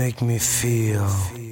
make me feel.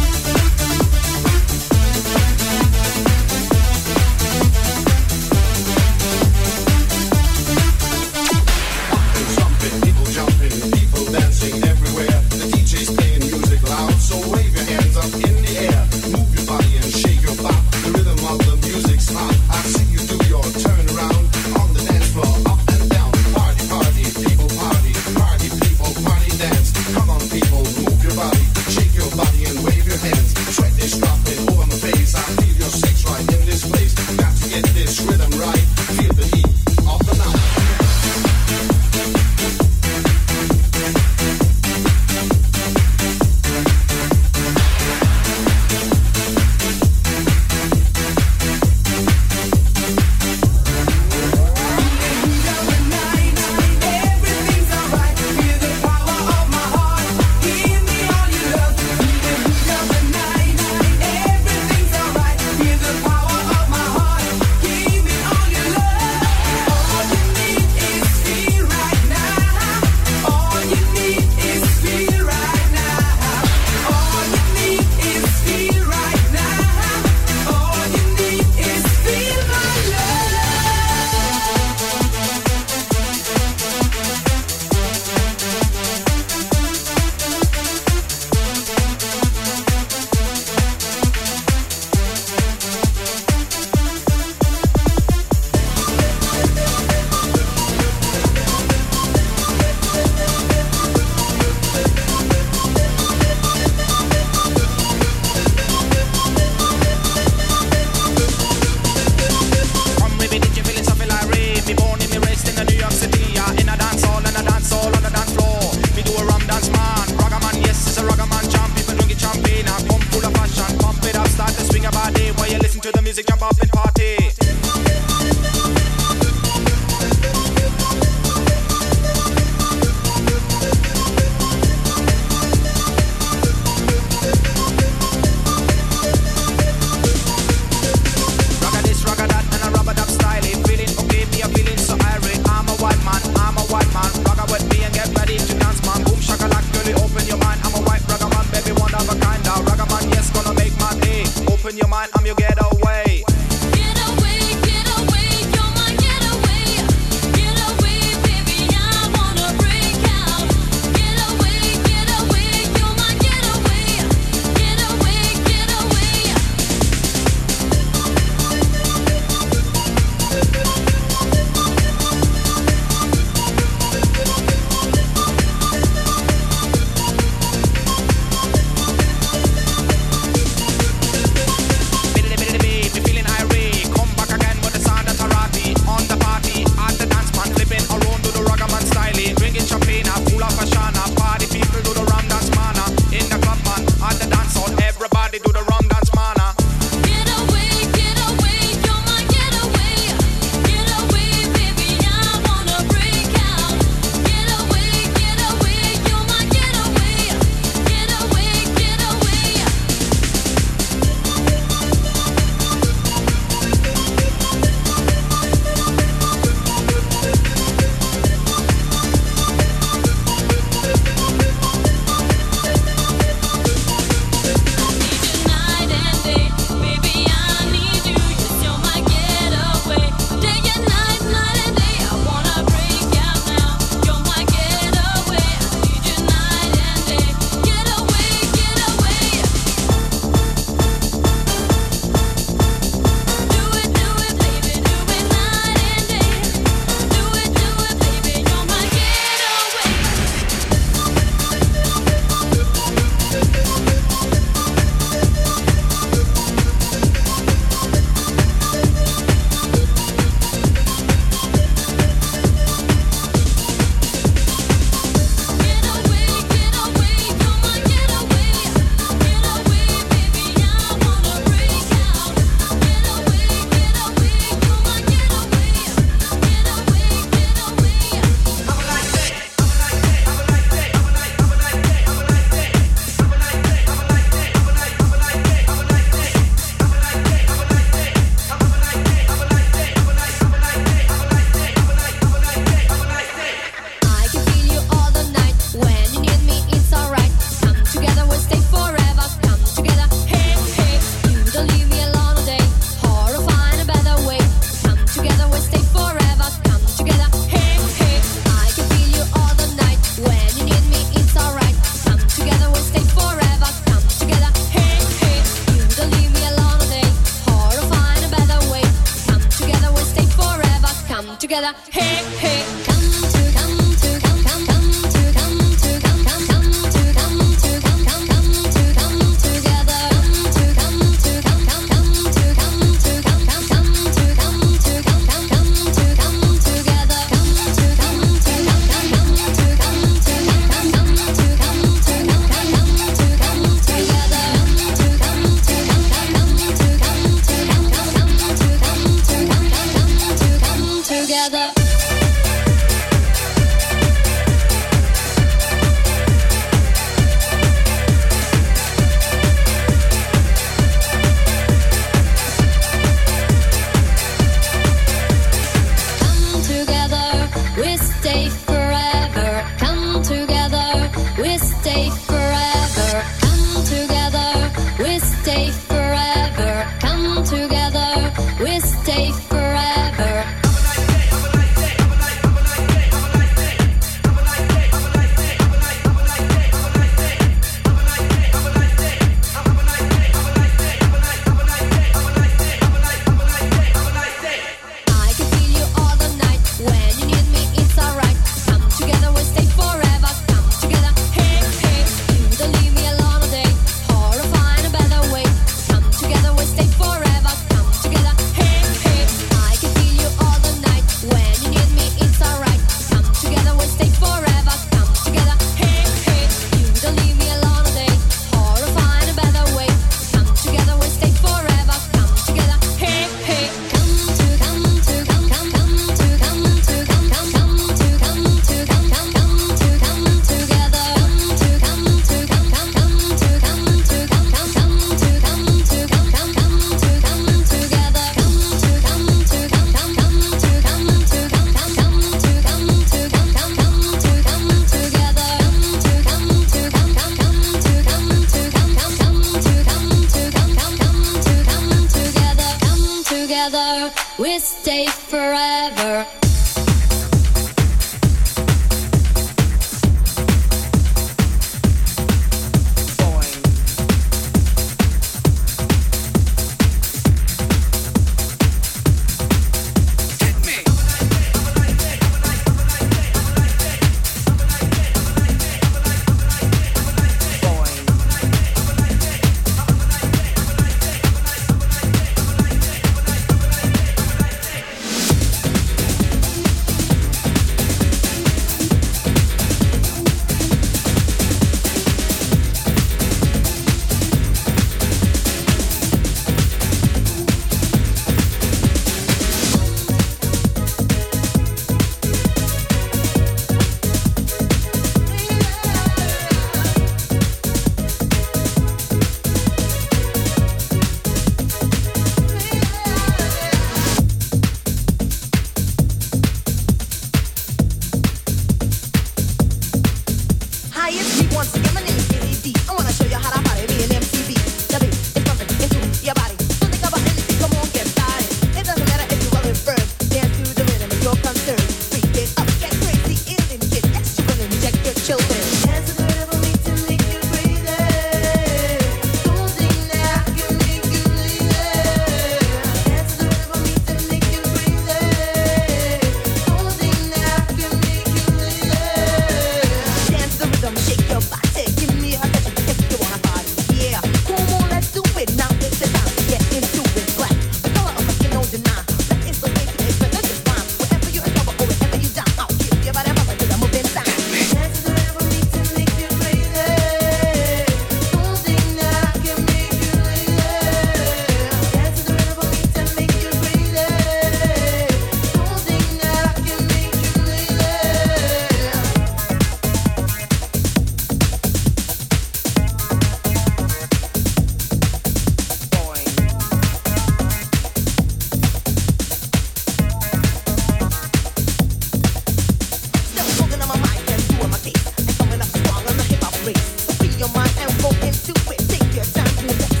and go into it. Take your time to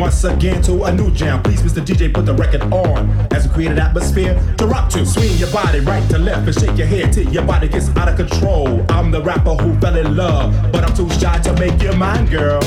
once again to a new jam. Please, Mr. DJ, put the record on as we create an atmosphere to rock to. Swing your body right to left and shake your head till your body gets out of control. I'm the rapper who fell in love, but I'm too shy to make you mine, girl.